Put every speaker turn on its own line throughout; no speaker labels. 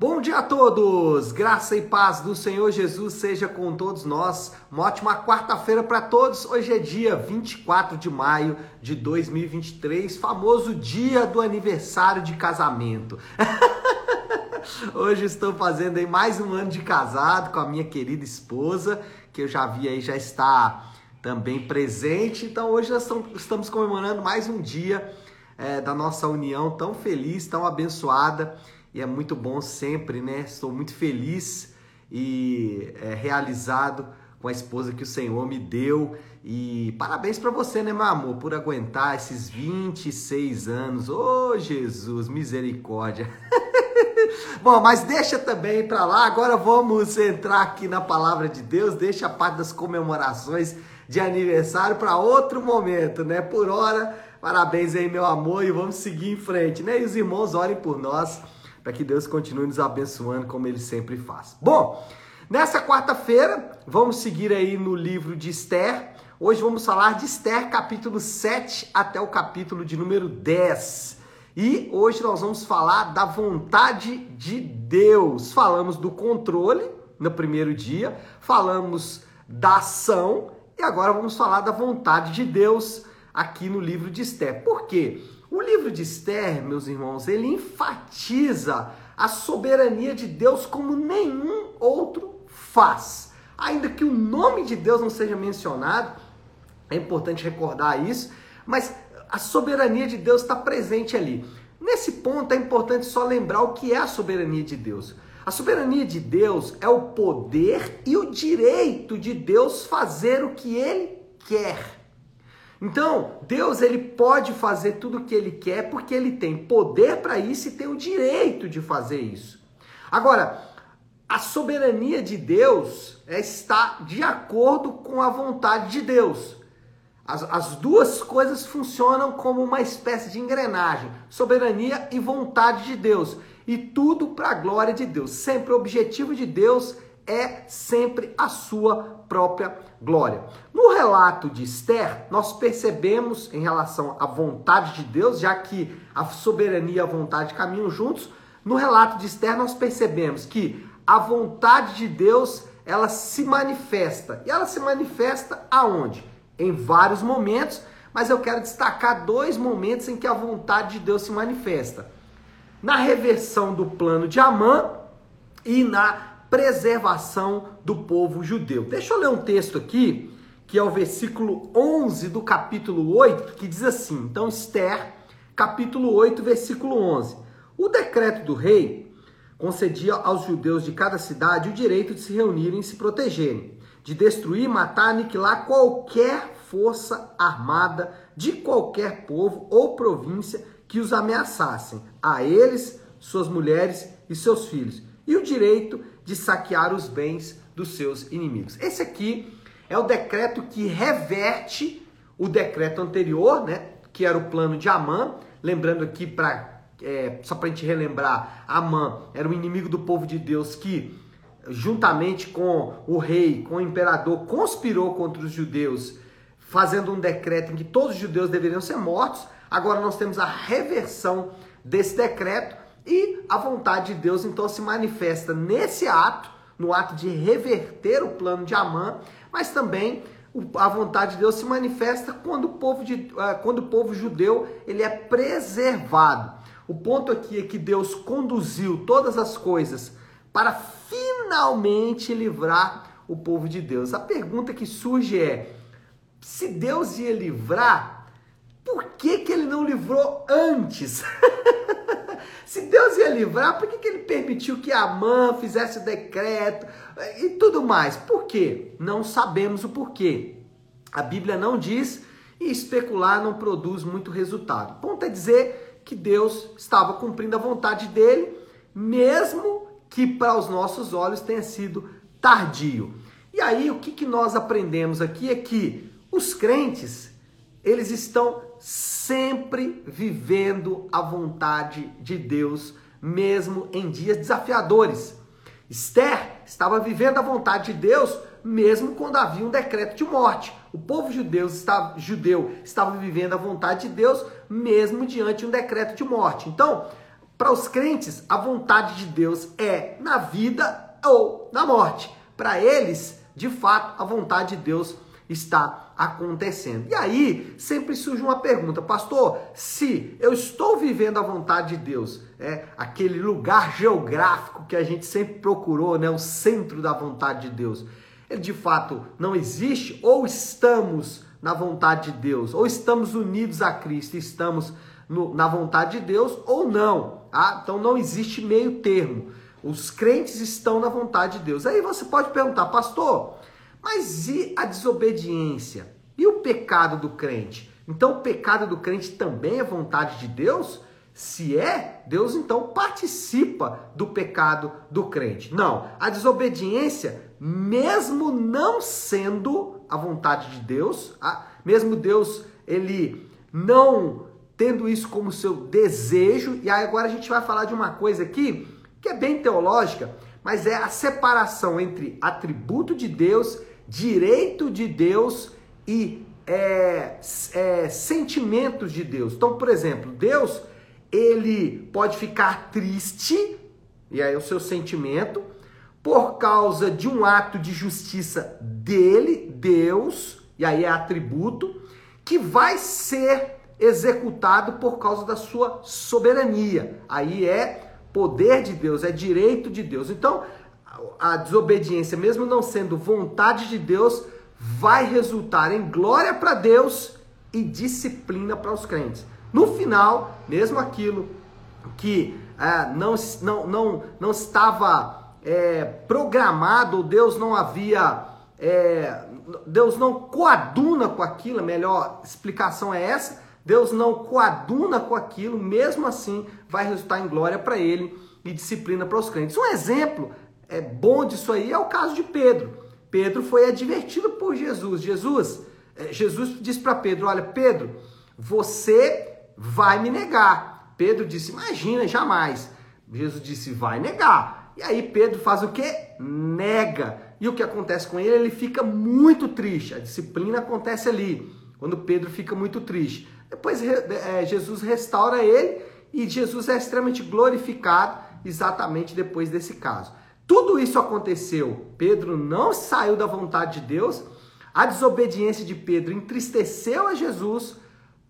Bom dia a todos! Graça e paz do Senhor Jesus seja com todos nós. Uma ótima quarta-feira para todos. Hoje é dia 24 de maio de 2023, famoso dia do aniversário de casamento. Hoje estou fazendo aí mais um ano de casado com a minha querida esposa, que eu já vi aí já está também presente. Então hoje nós estamos comemorando mais um dia é, da nossa união tão feliz, tão abençoada e é muito bom sempre, né? Estou muito feliz e é, realizado com a esposa que o Senhor me deu. E parabéns para você, né, meu amor, por aguentar esses 26 anos. Ô, oh, Jesus, misericórdia. Bom, mas deixa também para lá. Agora vamos entrar aqui na palavra de Deus. Deixa a parte das comemorações de aniversário para outro momento, né? Por hora, parabéns aí, meu amor, e vamos seguir em frente, né? E os irmãos orem por nós para que Deus continue nos abençoando como ele sempre faz. Bom, nessa quarta-feira, vamos seguir aí no livro de Esther. Hoje vamos falar de Esther, capítulo 7 até o capítulo de número 10. E hoje nós vamos falar da vontade de Deus. Falamos do controle no primeiro dia, falamos da ação e agora vamos falar da vontade de Deus aqui no livro de Esther. Por quê? O livro de Esther, meus irmãos, ele enfatiza a soberania de Deus como nenhum outro faz. Ainda que o nome de Deus não seja mencionado, é importante recordar isso, mas a soberania de Deus está presente ali. Nesse ponto é importante só lembrar o que é a soberania de Deus. A soberania de Deus é o poder e o direito de Deus fazer o que ele quer. Então, Deus ele pode fazer tudo o que ele quer porque ele tem poder para isso e tem o direito de fazer isso. Agora, a soberania de Deus está de acordo com a vontade de Deus. As, as duas coisas funcionam como uma espécie de engrenagem: soberania e vontade de Deus. E tudo para a glória de Deus. Sempre o objetivo de Deus é sempre a sua própria glória. No relato de Esther, nós percebemos em relação à vontade de Deus, já que a soberania e a vontade caminham juntos, no relato de Esther nós percebemos que a vontade de Deus, ela se manifesta. E ela se manifesta aonde? Em vários momentos, mas eu quero destacar dois momentos em que a vontade de Deus se manifesta. Na reversão do plano de Amã e na preservação do povo judeu. Deixa eu ler um texto aqui, que é o versículo 11 do capítulo 8, que diz assim: então, Esther, capítulo 8, versículo 11. O decreto do rei concedia aos judeus de cada cidade o direito de se reunirem e se protegerem, de destruir, matar, aniquilar qualquer força armada de qualquer povo ou província que os ameaçassem, a eles, suas mulheres e seus filhos, e o direito de saquear os bens dos seus inimigos. Esse aqui é o decreto que reverte o decreto anterior, né? Que era o plano de Amã. Lembrando aqui, para é, só para a gente relembrar, Amã era um inimigo do povo de Deus que, juntamente com o rei, com o imperador, conspirou contra os judeus, fazendo um decreto em que todos os judeus deveriam ser mortos. Agora nós temos a reversão desse decreto e a vontade de Deus então se manifesta nesse ato, no ato de reverter o plano de Amã, mas também a vontade de Deus se manifesta quando o povo, de, ah, quando o povo judeu ele é preservado. O ponto aqui é que Deus conduziu todas as coisas para finalmente livrar o povo de Deus. A pergunta que surge é: se Deus ia livrar, por que, que ele não livrou antes? Se Deus ia livrar, por que, que ele permitiu que Amã fizesse o decreto e tudo mais? Por quê? Não sabemos o porquê. A Bíblia não diz e especular não produz muito resultado. O ponto é dizer que Deus estava cumprindo a vontade dele, mesmo que para os nossos olhos tenha sido tardio. E aí o que, que nós aprendemos aqui é que os crentes, eles estão sempre vivendo a vontade de Deus, mesmo em dias desafiadores. Esther estava vivendo a vontade de Deus, mesmo quando havia um decreto de morte. O povo judeu estava, judeu estava vivendo a vontade de Deus, mesmo diante de um decreto de morte. Então, Para os crentes, a vontade de Deus é na vida ou na morte. Para eles, de fato, a vontade de Deus está acontecendo. E aí sempre surge uma pergunta, pastor: se eu estou vivendo a vontade de Deus, é aquele lugar geográfico que a gente sempre procurou, né, o centro da vontade de Deus, ele de fato não existe ou estamos na vontade de Deus, ou estamos unidos a Cristo, estamos no, na vontade de Deus ou não. Tá? Então não existe meio termo. Os crentes estão na vontade de Deus. Aí você pode perguntar, pastor, mas e a desobediência? E o pecado do crente? Então o pecado do crente também é vontade de Deus? Se é, Deus então participa do pecado do crente. Não, a desobediência, mesmo não sendo a vontade de Deus, mesmo Deus ele não tendo isso como seu desejo, e agora a gente vai falar de uma coisa aqui que é bem teológica, mas é a separação entre atributo de Deus, direito de Deus e é, é, sentimentos de Deus. Então, por exemplo, Deus ele pode ficar triste, e aí é o seu sentimento, por causa de um ato de justiça dele, Deus, e aí é atributo, que vai ser executado por causa da sua soberania. Aí é poder de Deus, é direito de Deus. Então, a desobediência, mesmo não sendo vontade de Deus, vai resultar em glória para Deus e disciplina para os crentes. No final, mesmo aquilo que é, não, não, não, não estava é, programado, Deus não havia. É, Deus não coaduna com aquilo, a melhor explicação é essa Deus não coaduna com aquilo, mesmo assim vai resultar em glória para ele e disciplina para os crentes. Um exemplo é bom disso aí é o caso de Pedro. Pedro foi advertido por Jesus. Jesus, é, Jesus disse para Pedro: Olha, Pedro, você vai me negar. Pedro disse: Imagina, jamais. Jesus disse: Vai negar. E aí Pedro faz o que? Nega. E o que acontece com ele? Ele fica muito triste. A disciplina acontece ali, quando Pedro fica muito triste. Depois é, Jesus restaura ele e Jesus é extremamente glorificado exatamente depois desse caso. Tudo isso aconteceu. Pedro não saiu da vontade de Deus. A desobediência de Pedro entristeceu a Jesus,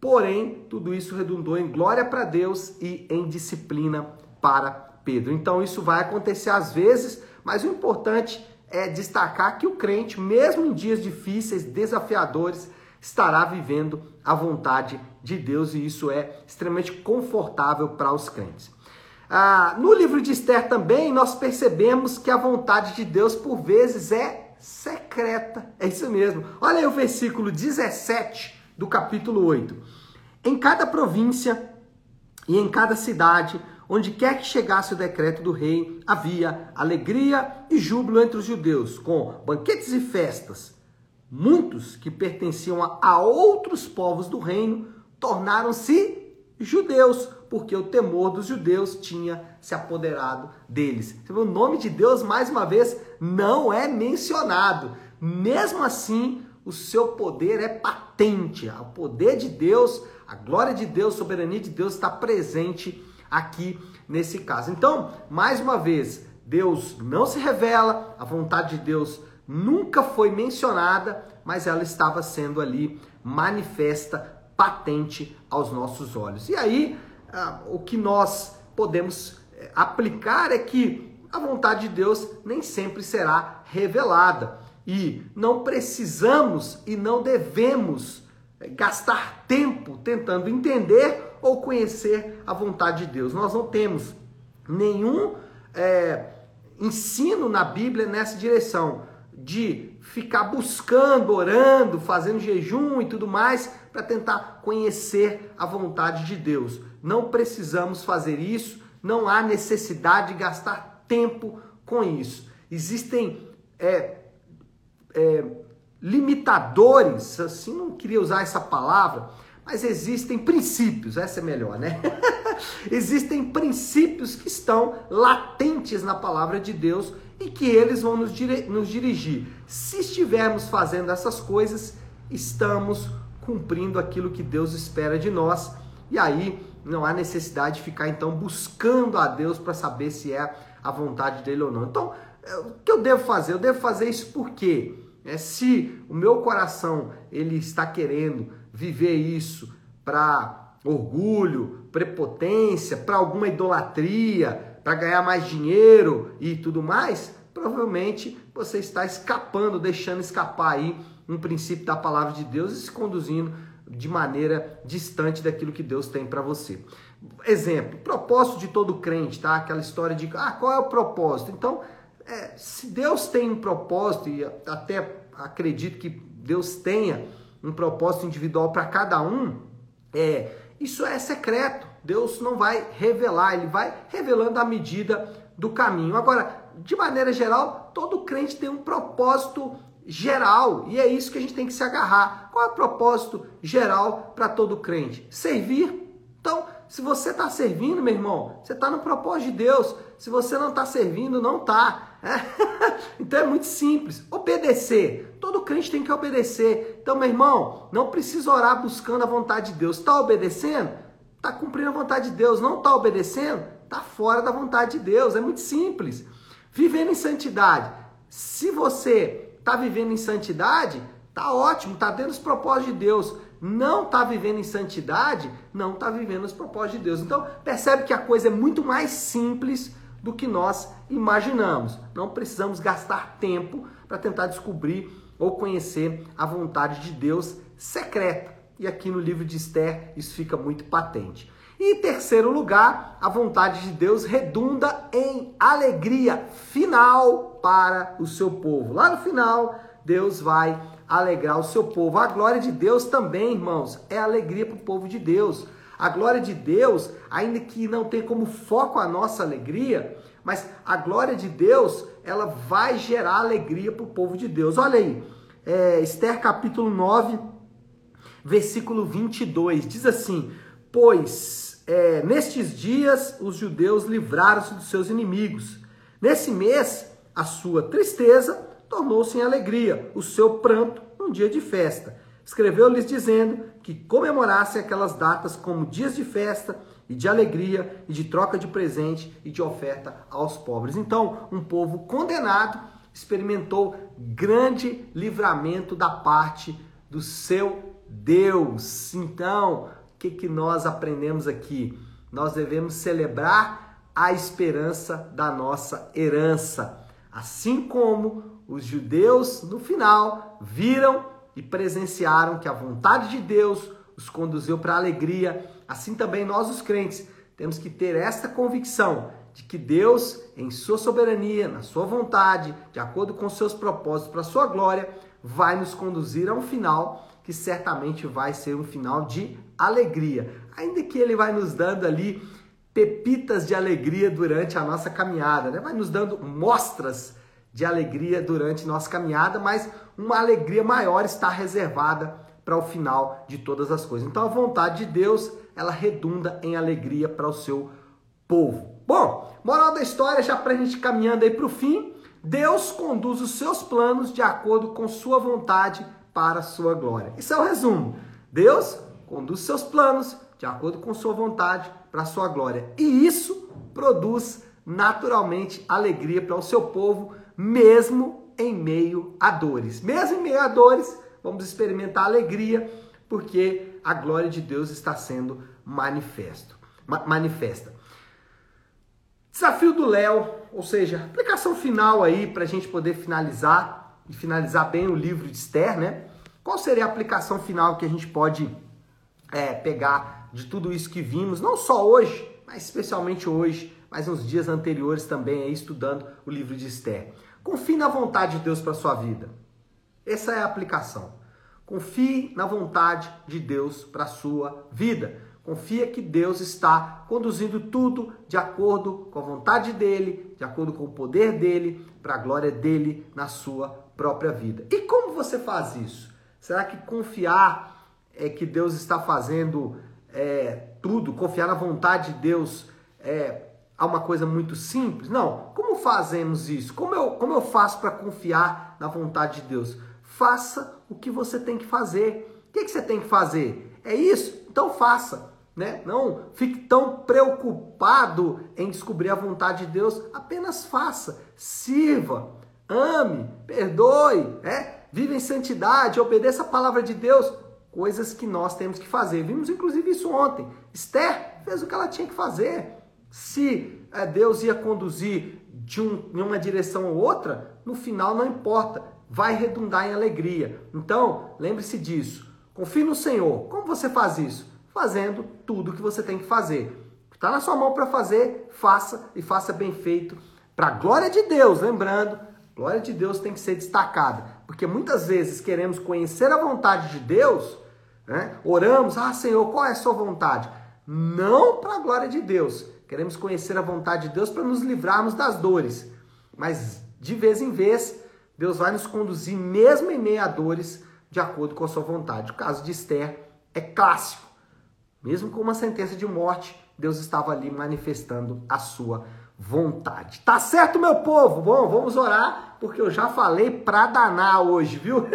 porém, tudo isso redundou em glória para Deus e em disciplina para Pedro. Então, isso vai acontecer às vezes, mas o importante é destacar que o crente, mesmo em dias difíceis, desafiadores, estará vivendo a vontade de Deus e isso é extremamente confortável para os crentes. Ah, no livro de Esther também nós percebemos que a vontade de Deus por vezes é secreta. É isso mesmo. Olha aí o versículo 17 do capítulo 8. Em cada província e em cada cidade, onde quer que chegasse o decreto do rei, havia alegria e júbilo entre os judeus, com banquetes e festas Muitos que pertenciam a outros povos do reino tornaram-se judeus, porque o temor dos judeus tinha se apoderado deles. O nome de Deus, mais uma vez, não é mencionado. Mesmo assim, o seu poder é patente. O poder de Deus, a glória de Deus, a soberania de Deus está presente aqui nesse caso. Então, mais uma vez, Deus não se revela, a vontade de Deus nunca foi mencionada, mas ela estava sendo ali manifesta, patente aos nossos olhos. E aí, ah, o que nós podemos eh, aplicar é que a vontade de Deus nem sempre será revelada. E não precisamos e não devemos eh, gastar tempo tentando entender ou conhecer a vontade de Deus. Nós não temos nenhum é, ensino na Bíblia nessa direção de ficar buscando, orando, fazendo jejum e tudo mais para tentar conhecer a vontade de Deus. Não precisamos fazer isso, não há necessidade de gastar tempo com isso. Existem é, é, limitadores, assim, não queria usar essa palavra, mas existem princípios, essa é melhor, né? existem princípios que estão latentes na palavra de Deus e que eles vão nos, dire nos dirigir. Se estivermos fazendo essas coisas, estamos cumprindo aquilo que Deus espera de nós. E aí não há necessidade de ficar então buscando a Deus para saber se é a vontade dele ou não. Então, é, o que eu devo fazer? Eu devo fazer isso porque é, se o meu coração ele está querendo viver isso para orgulho, prepotência, para alguma idolatria, para ganhar mais dinheiro e tudo mais, provavelmente você está escapando, deixando escapar aí um princípio da palavra de Deus e se conduzindo de maneira distante daquilo que Deus tem para você. Exemplo, propósito de todo crente, tá? Aquela história de, ah, qual é o propósito? Então, é, se Deus tem um propósito, e até acredito que Deus tenha um propósito individual para cada um, é, isso é secreto. Deus não vai revelar, ele vai revelando à medida do caminho. Agora, de maneira geral, todo crente tem um propósito geral e é isso que a gente tem que se agarrar. Qual é o propósito geral para todo crente? Servir. Então, se você está servindo, meu irmão, você está no propósito de Deus. Se você não está servindo, não está. É? então é muito simples. Obedecer. Todo crente tem que obedecer. Então, meu irmão, não precisa orar buscando a vontade de Deus. Está obedecendo? Está cumprindo a vontade de Deus. Não está obedecendo? Está fora da vontade de Deus. É muito simples. Vivendo em santidade. Se você está vivendo em santidade, tá ótimo, está dentro dos propósitos de Deus. Não está vivendo em santidade, não está vivendo os propósitos de Deus. Então, percebe que a coisa é muito mais simples do que nós imaginamos. Não precisamos gastar tempo para tentar descobrir ou conhecer a vontade de Deus secreta. E aqui no livro de Esther isso fica muito patente. E em terceiro lugar, a vontade de Deus redunda em alegria final para o seu povo. Lá no final, Deus vai alegrar o seu povo. A glória de Deus também, irmãos, é alegria para o povo de Deus. A glória de Deus, ainda que não tenha como foco a nossa alegria, mas a glória de Deus, ela vai gerar alegria para o povo de Deus. Olha aí, é, Esther capítulo 9, versículo 22, diz assim: Pois é, nestes dias os judeus livraram-se dos seus inimigos. Nesse mês, a sua tristeza tornou-se em alegria, o seu pranto um dia de festa. Escreveu-lhes dizendo que comemorassem aquelas datas como dias de festa e de alegria e de troca de presente e de oferta aos pobres. Então, um povo condenado experimentou grande livramento da parte do seu Deus. Então, o que, que nós aprendemos aqui? Nós devemos celebrar a esperança da nossa herança. Assim como os judeus, no final, viram e presenciaram que a vontade de Deus os conduziu para a alegria, assim também nós, os crentes, temos que ter esta convicção de que Deus, em sua soberania, na sua vontade, de acordo com seus propósitos para sua glória, vai nos conduzir a um final que certamente vai ser um final de alegria. Ainda que ele vai nos dando ali pepitas de alegria durante a nossa caminhada, né? vai nos dando mostras de alegria durante nossa caminhada, mas uma alegria maior está reservada para o final de todas as coisas. Então a vontade de Deus, ela redunda em alegria para o seu povo. Bom, moral da história, já para a gente caminhando aí para o fim, Deus conduz os seus planos de acordo com sua vontade para a sua glória. Isso é o resumo. Deus conduz seus planos de acordo com sua vontade para a sua glória. E isso produz naturalmente alegria para o seu povo, mesmo em meio a dores. Mesmo em meio a dores, vamos experimentar alegria, porque a glória de Deus está sendo manifesto, ma manifesta. Desafio do Léo, ou seja, aplicação final aí para a gente poder finalizar e finalizar bem o livro de Esther, né? Qual seria a aplicação final que a gente pode é, pegar de tudo isso que vimos, não só hoje, mas especialmente hoje, mas nos dias anteriores também, aí, estudando o livro de Esther? Confie na vontade de Deus para sua vida. Essa é a aplicação. Confie na vontade de Deus para sua vida. Confia que Deus está conduzindo tudo de acordo com a vontade dele, de acordo com o poder dele, para a glória dele na sua própria vida. E como você faz isso? Será que confiar é que Deus está fazendo é, tudo, confiar na vontade de Deus é uma coisa muito simples? Não. Como fazemos isso? Como eu, como eu faço para confiar na vontade de Deus? Faça o que você tem que fazer. O que, que você tem que fazer? É isso? Então faça. né? Não fique tão preocupado em descobrir a vontade de Deus. Apenas faça, sirva, ame, perdoe, né? Viva em santidade, obedeça a palavra de Deus. Coisas que nós temos que fazer. Vimos inclusive isso ontem. Esther fez o que ela tinha que fazer. Se é, Deus ia conduzir de, um, em uma direção ou outra, no final não importa, vai redundar em alegria. Então, lembre-se disso. Confie no Senhor. Como você faz isso? Fazendo tudo o que você tem que fazer. Está na sua mão para fazer, faça e faça bem feito. Para a glória de Deus, lembrando, glória de Deus tem que ser destacada. Porque muitas vezes queremos conhecer a vontade de Deus, né? oramos, ah Senhor, qual é a sua vontade? Não para a glória de Deus, Queremos conhecer a vontade de Deus para nos livrarmos das dores. Mas de vez em vez, Deus vai nos conduzir, mesmo em meio a dores, de acordo com a sua vontade. O caso de Esther é clássico. Mesmo com uma sentença de morte, Deus estava ali manifestando a sua vontade. Tá certo, meu povo? Bom, vamos orar, porque eu já falei pra danar hoje, viu?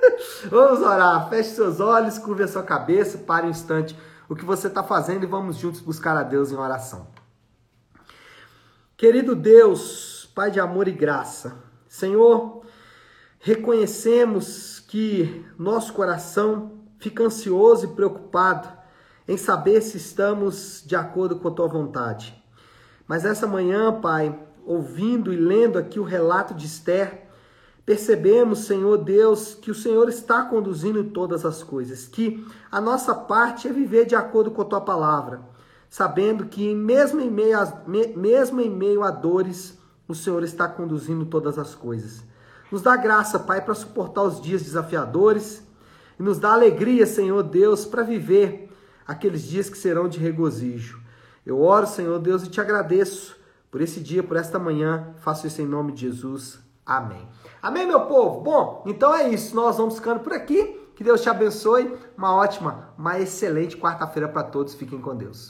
vamos orar. Feche seus olhos, curva a sua cabeça, pare um instante o que você está fazendo e vamos juntos buscar a Deus em oração. Querido Deus, Pai de amor e graça, Senhor, reconhecemos que nosso coração fica ansioso e preocupado em saber se estamos de acordo com a tua vontade. Mas essa manhã, Pai, ouvindo e lendo aqui o relato de Esther, percebemos, Senhor Deus, que o Senhor está conduzindo todas as coisas, que a nossa parte é viver de acordo com a tua palavra, sabendo que mesmo em meio a, mesmo em meio a dores, o Senhor está conduzindo todas as coisas. Nos dá graça, Pai, para suportar os dias desafiadores e nos dá alegria, Senhor Deus, para viver aqueles dias que serão de regozijo. Eu oro, Senhor Deus, e te agradeço por esse dia, por esta manhã. Faço isso em nome de Jesus. Amém. Amém, meu povo? Bom, então é isso. Nós vamos ficando por aqui. Que Deus te abençoe. Uma ótima, uma excelente quarta-feira para todos. Fiquem com Deus.